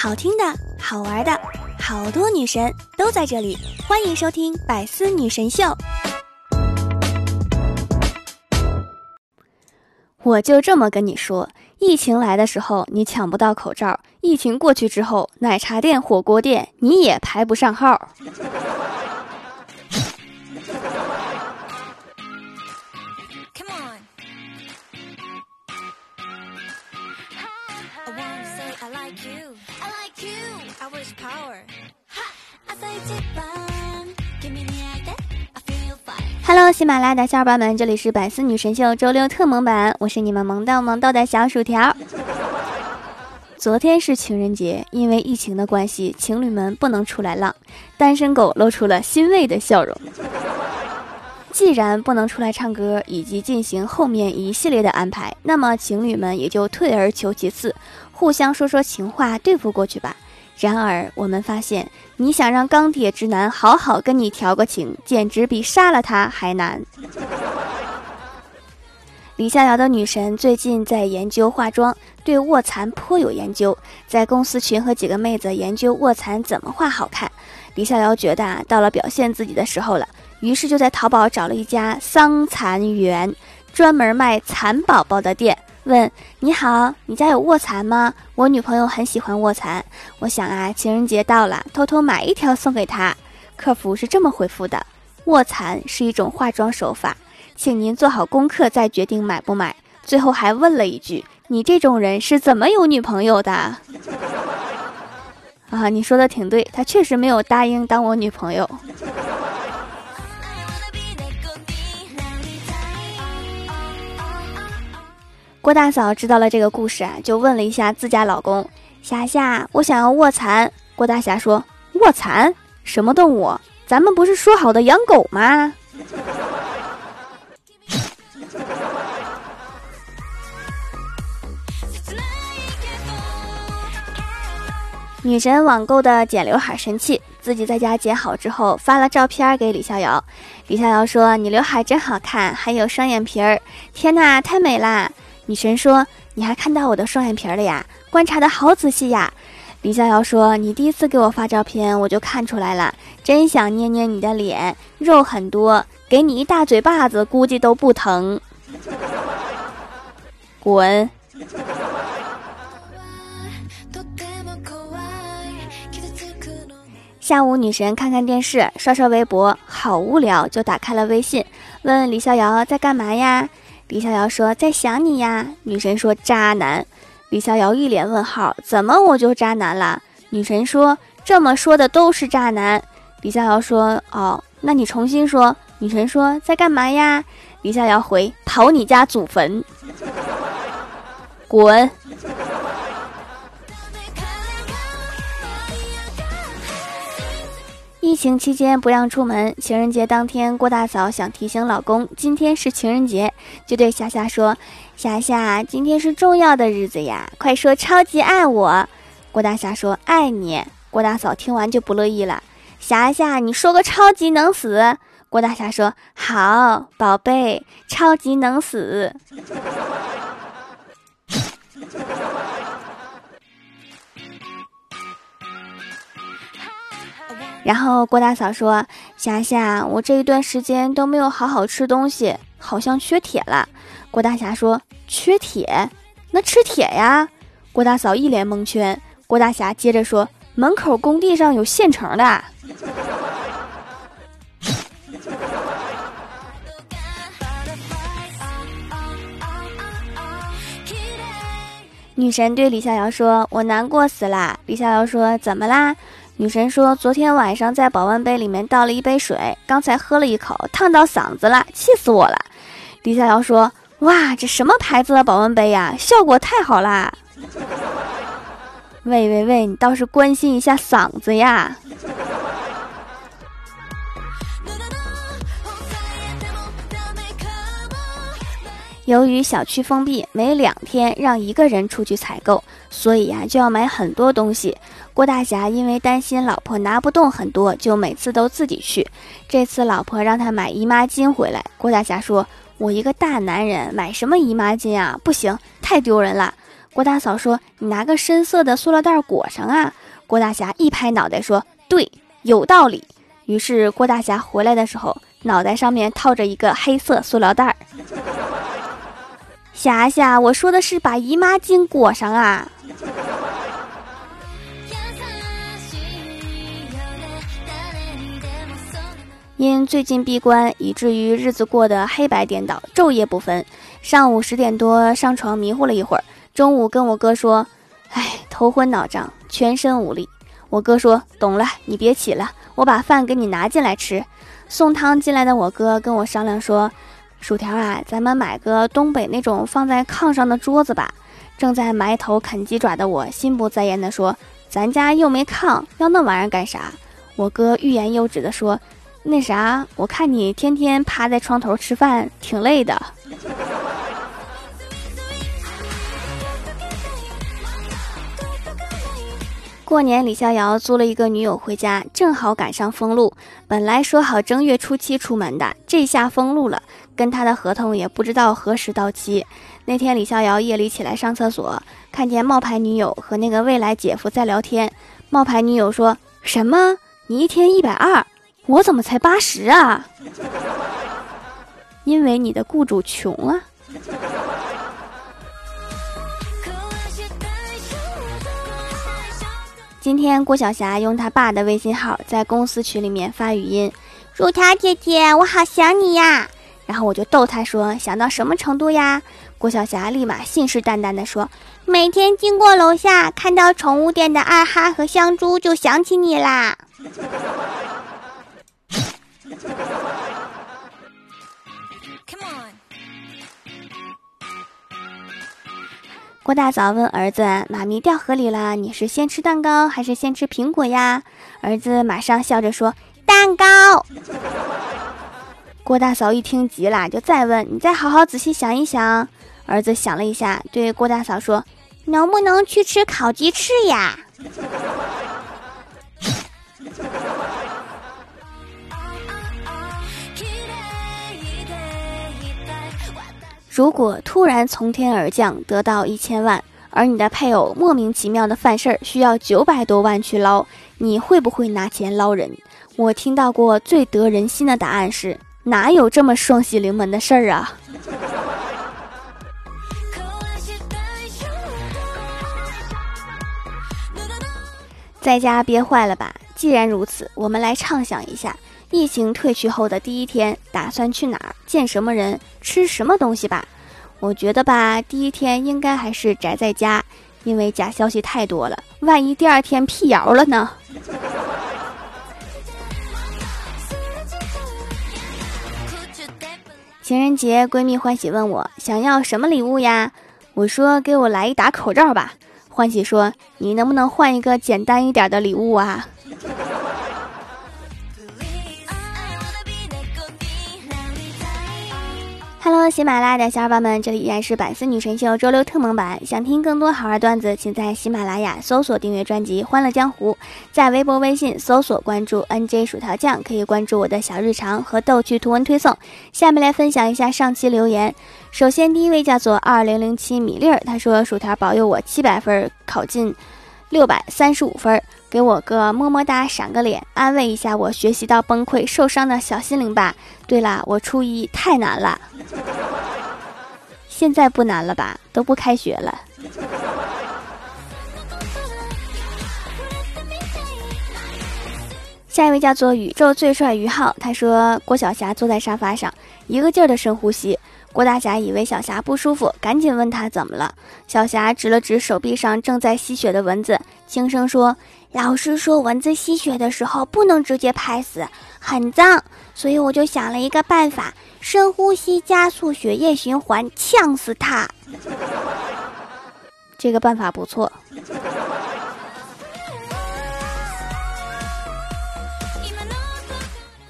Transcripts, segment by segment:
好听的、好玩的，好多女神都在这里，欢迎收听《百思女神秀》。我就这么跟你说，疫情来的时候你抢不到口罩，疫情过去之后，奶茶店、火锅店你也排不上号。Power Hello，喜马拉雅的小伙伴们，这里是百思女神秀周六特萌版，我是你们萌到萌到的小薯条。昨天是情人节，因为疫情的关系，情侣们不能出来浪，单身狗露出了欣慰的笑容。既然不能出来唱歌以及进行后面一系列的安排，那么情侣们也就退而求其次，互相说说情话对付过去吧。然而，我们发现，你想让钢铁直男好好跟你调个情，简直比杀了他还难。李逍遥的女神最近在研究化妆，对卧蚕颇有研究，在公司群和几个妹子研究卧蚕怎么画好看。李逍遥觉得啊，到了表现自己的时候了，于是就在淘宝找了一家桑蚕园，专门卖蚕宝宝的店。问你好，你家有卧蚕吗？我女朋友很喜欢卧蚕，我想啊，情人节到了，偷偷买一条送给她。客服是这么回复的：卧蚕是一种化妆手法，请您做好功课再决定买不买。最后还问了一句：你这种人是怎么有女朋友的？啊，你说的挺对，他确实没有答应当我女朋友。郭大嫂知道了这个故事啊，就问了一下自家老公霞霞：“我想要卧蚕。”郭大侠说：“卧蚕什么动物？咱们不是说好的养狗吗？” 女神网购的剪刘海神器，自己在家剪好之后发了照片给李逍遥。李逍遥说：“你刘海真好看，还有双眼皮儿，天哪，太美啦！”女神说：“你还看到我的双眼皮了呀？观察的好仔细呀！”李逍遥说：“你第一次给我发照片，我就看出来了，真想捏捏你的脸，肉很多，给你一大嘴巴子，估计都不疼。”滚！下午，女神看看电视，刷刷微博，好无聊，就打开了微信，问李逍遥在干嘛呀？李逍遥说：“在想你呀。”女神说：“渣男。”李逍遥一脸问号：“怎么我就渣男了？”女神说：“这么说的都是渣男。”李逍遥说：“哦，那你重新说。”女神说：“在干嘛呀？”李逍遥回：“刨你家祖坟。”滚。疫情期间不让出门，情人节当天，郭大嫂想提醒老公，今天是情人节，就对霞霞说：“霞霞，今天是重要的日子呀，快说超级爱我。”郭大侠说：“爱你。”郭大嫂听完就不乐意了：“霞霞，你说个超级能死。”郭大侠说：“好，宝贝，超级能死。”然后郭大嫂说：“霞霞，我这一段时间都没有好好吃东西，好像缺铁了。”郭大侠说：“缺铁？那吃铁呀！”郭大嫂一脸蒙圈。郭大侠接着说：“门口工地上有现成的。”女神对李逍遥说：“我难过死了。”李逍遥说：“怎么啦？”女神说：“昨天晚上在保温杯里面倒了一杯水，刚才喝了一口，烫到嗓子了，气死我了。”李逍遥说：“哇，这什么牌子的保温杯呀？效果太好啦！” 喂喂喂，你倒是关心一下嗓子呀！由于小区封闭，每两天让一个人出去采购，所以呀，就要买很多东西。郭大侠因为担心老婆拿不动很多，就每次都自己去。这次老婆让他买姨妈巾回来，郭大侠说：“我一个大男人买什么姨妈巾啊？不行，太丢人了。”郭大嫂说：“你拿个深色的塑料袋裹上啊。”郭大侠一拍脑袋说：“对，有道理。”于是郭大侠回来的时候，脑袋上面套着一个黑色塑料袋儿。霞霞，我说的是把姨妈巾裹上啊。因最近闭关，以至于日子过得黑白颠倒，昼夜不分。上午十点多上床迷糊了一会儿，中午跟我哥说：“哎，头昏脑胀，全身无力。”我哥说：“懂了，你别起了，我把饭给你拿进来吃。”送汤进来的我哥跟我商量说：“薯条啊，咱们买个东北那种放在炕上的桌子吧。”正在埋头啃鸡爪的我心不在焉地说：“咱家又没炕，要那玩意儿干啥？”我哥欲言又止地说。那啥，我看你天天趴在床头吃饭，挺累的。过年，李逍遥租了一个女友回家，正好赶上封路。本来说好正月初七出门的，这下封路了，跟他的合同也不知道何时到期。那天，李逍遥夜里起来上厕所，看见冒牌女友和那个未来姐夫在聊天。冒牌女友说什么？你一天一百二？我怎么才八十啊？因为你的雇主穷啊。今天郭晓霞用他爸的微信号在公司群里面发语音：“薯条姐姐，我好想你呀。”然后我就逗他说：“想到什么程度呀？”郭晓霞立马信誓旦旦地说：“每天经过楼下看到宠物店的二哈和香猪，就想起你啦。”郭大嫂问儿子：“妈咪掉河里了，你是先吃蛋糕还是先吃苹果呀？”儿子马上笑着说：“蛋糕。”郭大嫂一听急了，就再问：“你再好好仔细想一想。”儿子想了一下，对郭大嫂说：“能不能去吃烤鸡翅呀？” 如果突然从天而降得到一千万，而你的配偶莫名其妙的犯事儿需要九百多万去捞，你会不会拿钱捞人？我听到过最得人心的答案是：哪有这么双喜临门的事儿啊？在家憋坏了吧？既然如此，我们来畅想一下。疫情退去后的第一天，打算去哪儿见什么人，吃什么东西吧？我觉得吧，第一天应该还是宅在家，因为假消息太多了，万一第二天辟谣了呢？情人节，闺蜜欢喜问我想要什么礼物呀？我说给我来一打口罩吧。欢喜说你能不能换一个简单一点的礼物啊？Hello，喜马拉雅的小伙伴们，这里依然是百思女神秀周六特蒙版。想听更多好玩段子，请在喜马拉雅搜索订阅专辑《欢乐江湖》，在微博、微信搜索关注 NJ 薯条酱，可以关注我的小日常和逗趣图文推送。下面来分享一下上期留言。首先，第一位叫做二零零七米粒儿，他说：“薯条保佑我七百分考进六百三十五分。”给我个么么哒，闪个脸，安慰一下我学习到崩溃受伤的小心灵吧。对了，我初一太难了，现在不难了吧？都不开学了。下一位叫做宇宙最帅于浩，他说郭晓霞坐在沙发上，一个劲儿的深呼吸。郭大侠以为小霞不舒服，赶紧问他怎么了。小霞指了指手臂上正在吸血的蚊子，轻声说。老师说，蚊子吸血的时候不能直接拍死，很脏，所以我就想了一个办法：深呼吸，加速血液循环，呛死它。这个办法不错。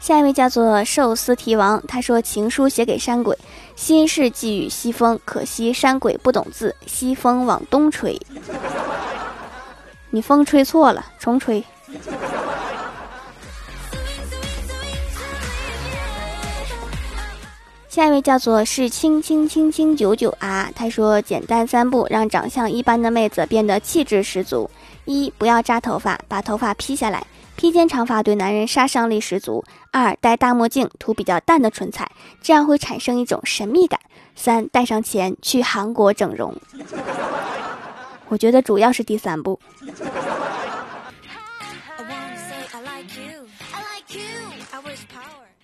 下一位叫做寿司提王，他说：“情书写给山鬼，心事寄予西风，可惜山鬼不懂字，西风往东吹。”你风吹错了，重吹。下一位叫做是清清清清九九啊，他说简单三步让长相一般的妹子变得气质十足：一不要扎头发，把头发披下来，披肩长发对男人杀伤力十足；二戴大墨镜，涂比较淡的唇彩，这样会产生一种神秘感；三带上钱去韩国整容。我觉得主要是第三步。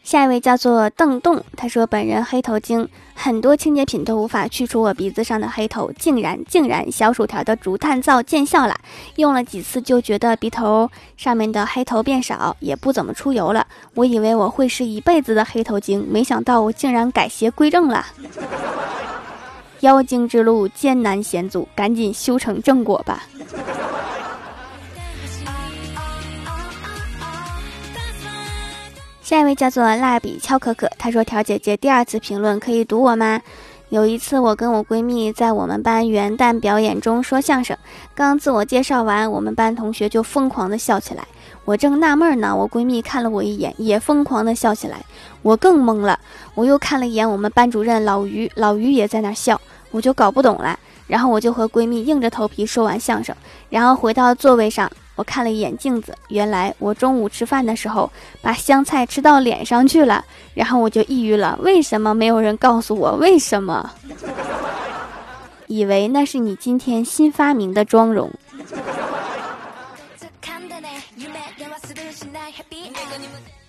下一位叫做邓栋，他说本人黑头精，很多清洁品都无法去除我鼻子上的黑头，竟然竟然小薯条的竹炭皂见效了，用了几次就觉得鼻头上面的黑头变少，也不怎么出油了。我以为我会是一辈子的黑头精，没想到我竟然改邪归正了。妖精之路艰难险阻，赶紧修成正果吧。下一位叫做蜡笔敲可可，她说：“条姐姐，第二次评论可以读我吗？有一次，我跟我闺蜜在我们班元旦表演中说相声，刚自我介绍完，我们班同学就疯狂的笑起来。我正纳闷呢，我闺蜜看了我一眼，也疯狂的笑起来，我更懵了。我又看了一眼我们班主任老于，老于也在那笑，我就搞不懂了。然后我就和闺蜜硬着头皮说完相声，然后回到座位上。”我看了一眼镜子，原来我中午吃饭的时候把香菜吃到脸上去了，然后我就抑郁了。为什么没有人告诉我？为什么？以为那是你今天新发明的妆容。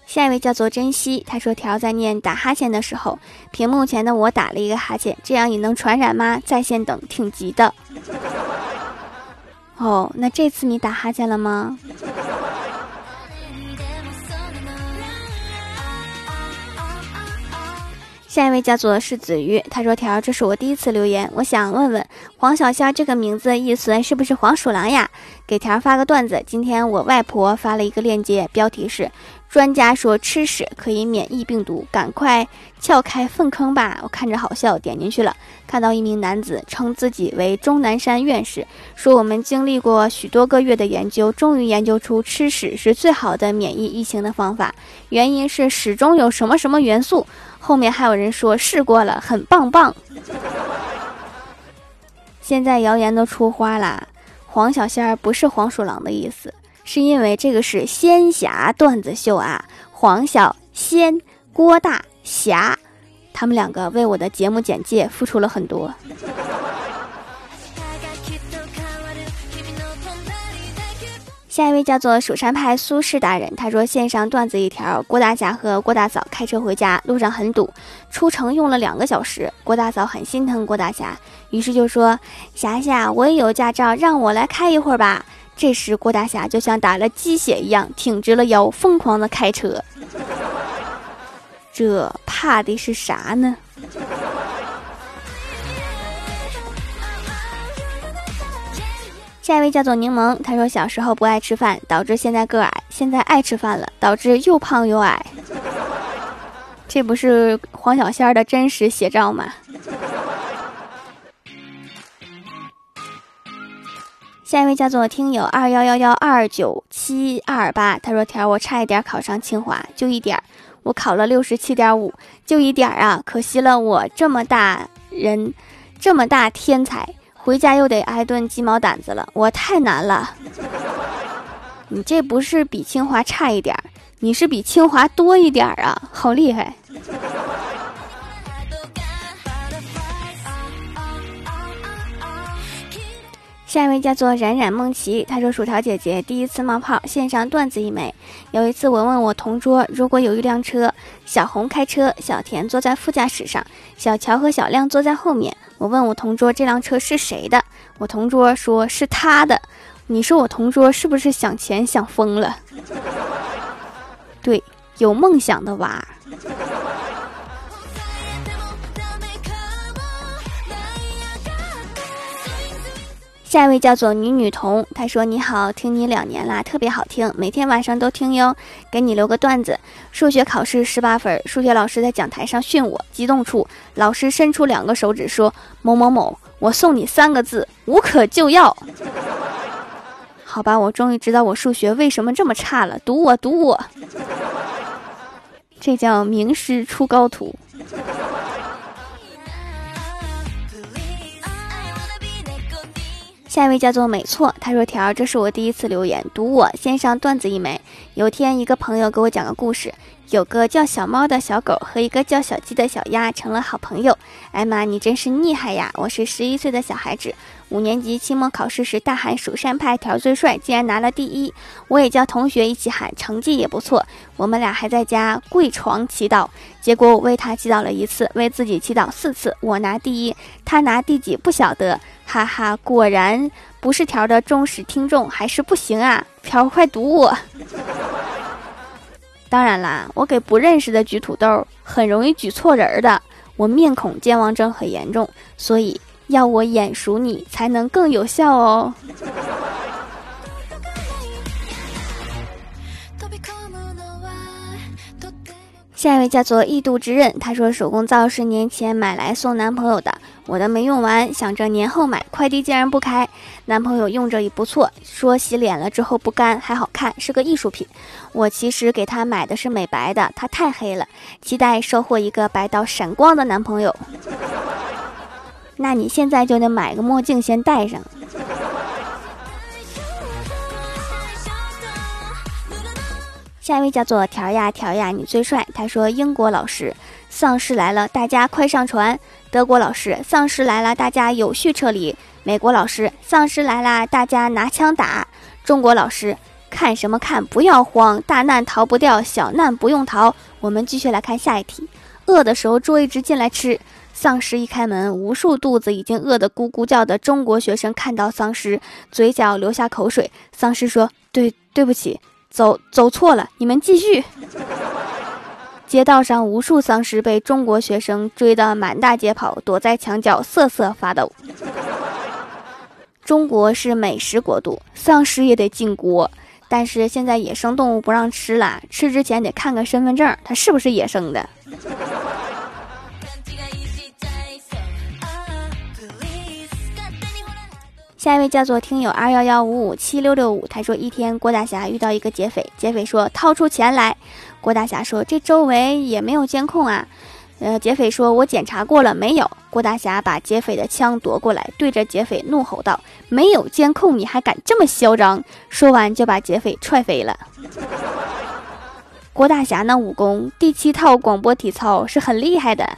下一位叫做珍惜，他说条在念打哈欠的时候，屏幕前的我打了一个哈欠，这样也能传染吗？在线等，挺急的。哦，那这次你打哈欠了吗？下一位叫做是子瑜，他说：“条，这是我第一次留言，我想问问黄小仙这个名字的意思是不是黄鼠狼呀？给条发个段子。今天我外婆发了一个链接，标题是。”专家说吃屎可以免疫病毒，赶快撬开粪坑吧！我看着好笑，点进去了，看到一名男子称自己为钟南山院士，说我们经历过许多个月的研究，终于研究出吃屎是最好的免疫疫情的方法，原因是屎中有什么什么元素。后面还有人说试过了，很棒棒。现在谣言都出花啦，黄小仙儿不是黄鼠狼的意思。是因为这个是仙侠段子秀啊，黄小仙、郭大侠，他们两个为我的节目简介付出了很多。下一位叫做蜀山派苏轼大人，他说线上段子一条：郭大侠和郭大嫂开车回家，路上很堵，出城用了两个小时。郭大嫂很心疼郭大侠，于是就说：“侠侠，我也有驾照，让我来开一会儿吧。”这时，郭大侠就像打了鸡血一样，挺直了腰，疯狂的开车。这怕的是啥呢？下一位叫做柠檬，他说小时候不爱吃饭，导致现在个矮；现在爱吃饭了，导致又胖又矮。这不是黄小仙儿的真实写照吗？下一位叫做听友二幺幺幺二九七二八，他说：“条我差一点考上清华，就一点儿，我考了六十七点五，就一点儿啊，可惜了我这么大人，这么大天才，回家又得挨顿鸡毛掸子了，我太难了。你这不是比清华差一点儿，你是比清华多一点儿啊，好厉害。”下一位叫做冉冉梦琪，他说：“薯条姐姐第一次冒泡，线上段子一枚。有一次我问我同桌，如果有一辆车，小红开车，小田坐在副驾驶上，小乔和小亮坐在后面。我问我同桌这辆车是谁的？我同桌说是他的。你说我同桌是不是想钱想疯了？对，有梦想的娃。”下一位叫做女女童，她说：“你好，听你两年啦，特别好听，每天晚上都听哟。给你留个段子：数学考试十八分，数学老师在讲台上训我，激动处，老师伸出两个手指说：某某某，我送你三个字，无可救药。好吧，我终于知道我数学为什么这么差了，赌我，赌我，这叫名师出高徒。”下一位叫做美错，他说：“条，这是我第一次留言，读我先上段子一枚。有天一个朋友给我讲个故事。”有个叫小猫的小狗和一个叫小鸡的小鸭成了好朋友。哎妈，你真是厉害呀！我是十一岁的小孩子，五年级期末考试时大喊“蜀山派条最帅”，竟然拿了第一。我也叫同学一起喊，成绩也不错。我们俩还在家跪床祈祷，结果我为他祈祷了一次，为自己祈祷四次。我拿第一，他拿第几不晓得。哈哈，果然不是条的忠实听众，还是不行啊！条，快读我。当然啦，我给不认识的举土豆，很容易举错人的。我面孔健忘症很严重，所以要我眼熟你才能更有效哦。下一位叫做异度之刃，他说手工皂是年前买来送男朋友的，我的没用完，想着年后买，快递竟然不开。男朋友用着也不错，说洗脸了之后不干，还好看，是个艺术品。我其实给他买的是美白的，他太黑了，期待收获一个白到闪光的男朋友。那你现在就得买个墨镜先戴上。下一位叫做条呀条呀，你最帅。他说：“英国老师，丧尸来了，大家快上船。”德国老师，丧尸来了，大家有序撤离。美国老师，丧尸来了，大家拿枪打。中国老师，看什么看？不要慌，大难逃不掉，小难不用逃。我们继续来看下一题。饿的时候捉一只进来吃。丧尸一开门，无数肚子已经饿得咕咕叫的中国学生看到丧尸，嘴角流下口水。丧尸说：“对，对不起。”走走错了，你们继续。街道上无数丧尸被中国学生追得满大街跑，躲在墙角瑟瑟发抖。中国是美食国度，丧尸也得进锅。但是现在野生动物不让吃了，吃之前得看个身份证，它是不是野生的。下一位叫做听友二幺幺五五七六六五，他说一天郭大侠遇到一个劫匪，劫匪说掏出钱来，郭大侠说这周围也没有监控啊，呃，劫匪说我检查过了没有，郭大侠把劫匪的枪夺过来，对着劫匪怒吼道：没有监控你还敢这么嚣张？说完就把劫匪踹飞了。郭大侠那武功第七套广播体操是很厉害的。